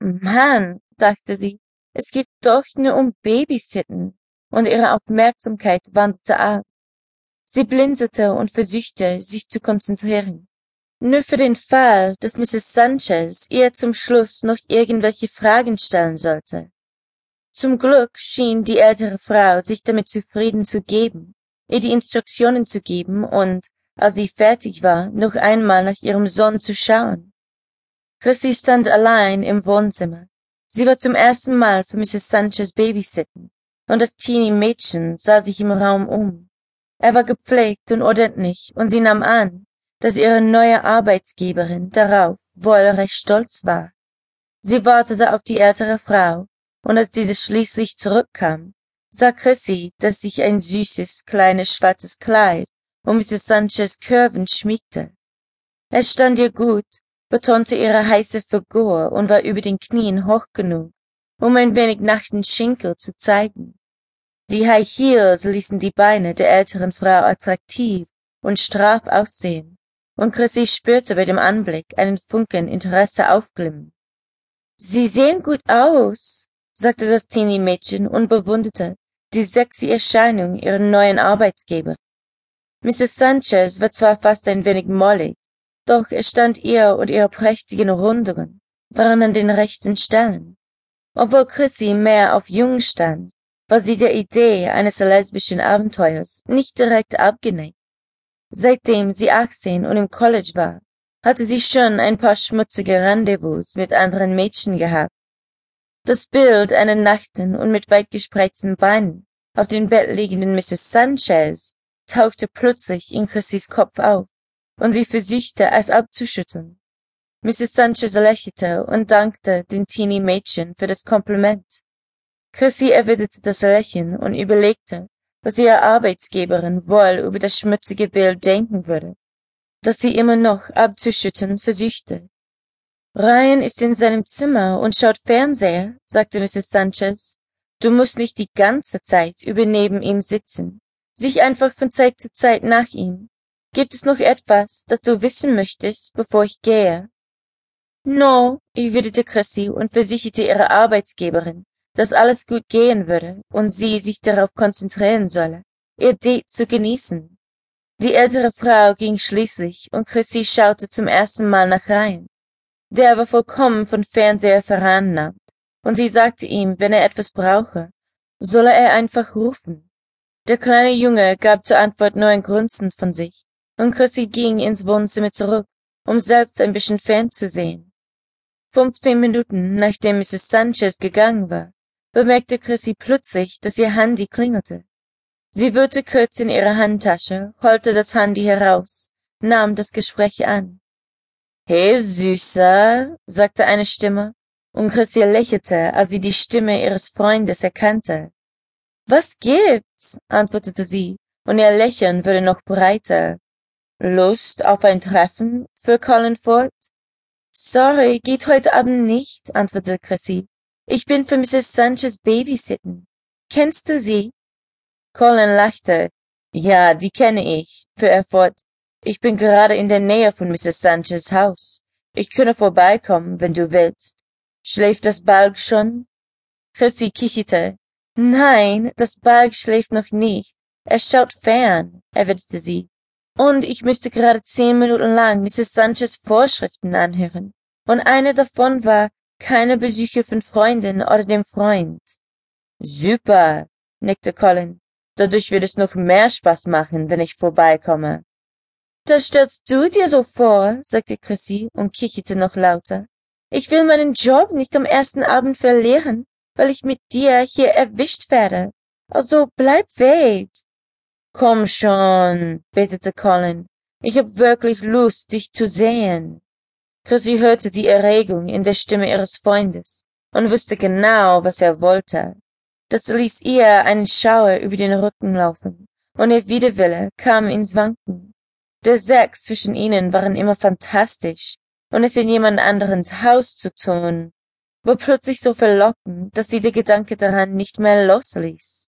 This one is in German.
Mann, dachte sie, es geht doch nur um Babysitten, und ihre Aufmerksamkeit wanderte ab. Sie blinzelte und versuchte, sich zu konzentrieren. Nur für den Fall, dass Mrs. Sanchez ihr zum Schluss noch irgendwelche Fragen stellen sollte. Zum Glück schien die ältere Frau sich damit zufrieden zu geben, ihr die Instruktionen zu geben und, als sie fertig war, noch einmal nach ihrem Sohn zu schauen. Chrissy stand allein im Wohnzimmer. Sie war zum ersten Mal für Mrs. Sanchez babysitten, und das teenie Mädchen sah sich im Raum um. Er war gepflegt und ordentlich, und sie nahm an, dass ihre neue Arbeitsgeberin darauf wohl recht stolz war. Sie wartete auf die ältere Frau, und als diese schließlich zurückkam, sah Chrissy, dass sich ein süßes, kleines schwarzes Kleid um Mrs. Sanchez Curven schmiegte. Es stand ihr gut, betonte ihre heiße Figur und war über den Knien hoch genug, um ein wenig nach den Schinkel zu zeigen. Die High Heels ließen die Beine der älteren Frau attraktiv und straff aussehen, und Chrissy spürte bei dem Anblick einen Funken Interesse aufglimmen. Sie sehen gut aus, sagte das Teenie-Mädchen und bewunderte die sexy Erscheinung ihrer neuen Arbeitsgeber. Mrs. Sanchez war zwar fast ein wenig mollig, doch es stand ihr und ihre prächtigen Rundungen waren an den rechten Stellen. Obwohl Chrissy mehr auf Jung stand, war sie der Idee eines lesbischen Abenteuers nicht direkt abgeneigt. Seitdem sie achtzehn und im College war, hatte sie schon ein paar schmutzige Rendezvous mit anderen Mädchen gehabt. Das Bild einer nackten und mit weit gespreizten Beinen auf dem Bett liegenden Mrs. Sanchez tauchte plötzlich in Chrissys Kopf auf, und sie versuchte, es abzuschütteln. Mrs. Sanchez lächelte und dankte dem Teenie-Mädchen für das Kompliment. Chrissy erwiderte das Lächeln und überlegte, was ihre Arbeitsgeberin wohl über das schmutzige Bild denken würde, das sie immer noch abzuschütten versuchte. Ryan ist in seinem Zimmer und schaut Fernseher, sagte Mrs. Sanchez. Du musst nicht die ganze Zeit über neben ihm sitzen. Sich einfach von Zeit zu Zeit nach ihm. Gibt es noch etwas, das du wissen möchtest, bevor ich gehe? No, erwiderte Chrissy und versicherte ihre Arbeitsgeberin, dass alles gut gehen würde und sie sich darauf konzentrieren solle, ihr Date zu genießen. Die ältere Frau ging schließlich und Chrissy schaute zum ersten Mal nach Ryan. Der war vollkommen von Fernseher veranlagt und sie sagte ihm, wenn er etwas brauche, solle er einfach rufen. Der kleine Junge gab zur Antwort nur ein Grunzen von sich und Chrissy ging ins Wohnzimmer zurück, um selbst ein bisschen fernzusehen. Fünfzehn Minuten nachdem Mrs. Sanchez gegangen war, bemerkte Chrissy plötzlich, dass ihr Handy klingelte. Sie wühlte kurz in ihre Handtasche, holte das Handy heraus, nahm das Gespräch an. Hey, Süßer, sagte eine Stimme, und Chrissy lächelte, als sie die Stimme ihres Freundes erkannte. Was gibt's? antwortete sie, und ihr Lächeln wurde noch breiter. Lust auf ein Treffen? fuhr Colin fort. Sorry, geht heute Abend nicht, antwortete Chrissy. Ich bin für Mrs. Sanchez Babysitten. Kennst du sie? Colin lachte. Ja, die kenne ich, fuhr er fort. Ich bin gerade in der Nähe von Mrs. Sanchez Haus. Ich könne vorbeikommen, wenn du willst. Schläft das Balg schon? Chrissy kicherte. Nein, das Balg schläft noch nicht. Er schaut fern, erwiderte sie. Und ich müsste gerade zehn Minuten lang Mrs. Sanchez Vorschriften anhören. Und eine davon war, keine Besuche von Freundin oder dem Freund. Super, nickte Colin. Dadurch wird es noch mehr Spaß machen, wenn ich vorbeikomme. Das stellst du dir so vor, sagte Chrissy und kicherte noch lauter. Ich will meinen Job nicht am ersten Abend verlieren, weil ich mit dir hier erwischt werde. Also bleib weg. Komm schon, betete Colin. Ich hab wirklich Lust, dich zu sehen. Chrissy hörte die Erregung in der Stimme ihres Freundes und wusste genau, was er wollte. Das ließ ihr einen Schauer über den Rücken laufen, und ihr Widerwille kam ins Wanken. Der Sex zwischen ihnen waren immer fantastisch, und es in jemand anderens Haus zu tun, war plötzlich so verlockend, dass sie der Gedanke daran nicht mehr losließ.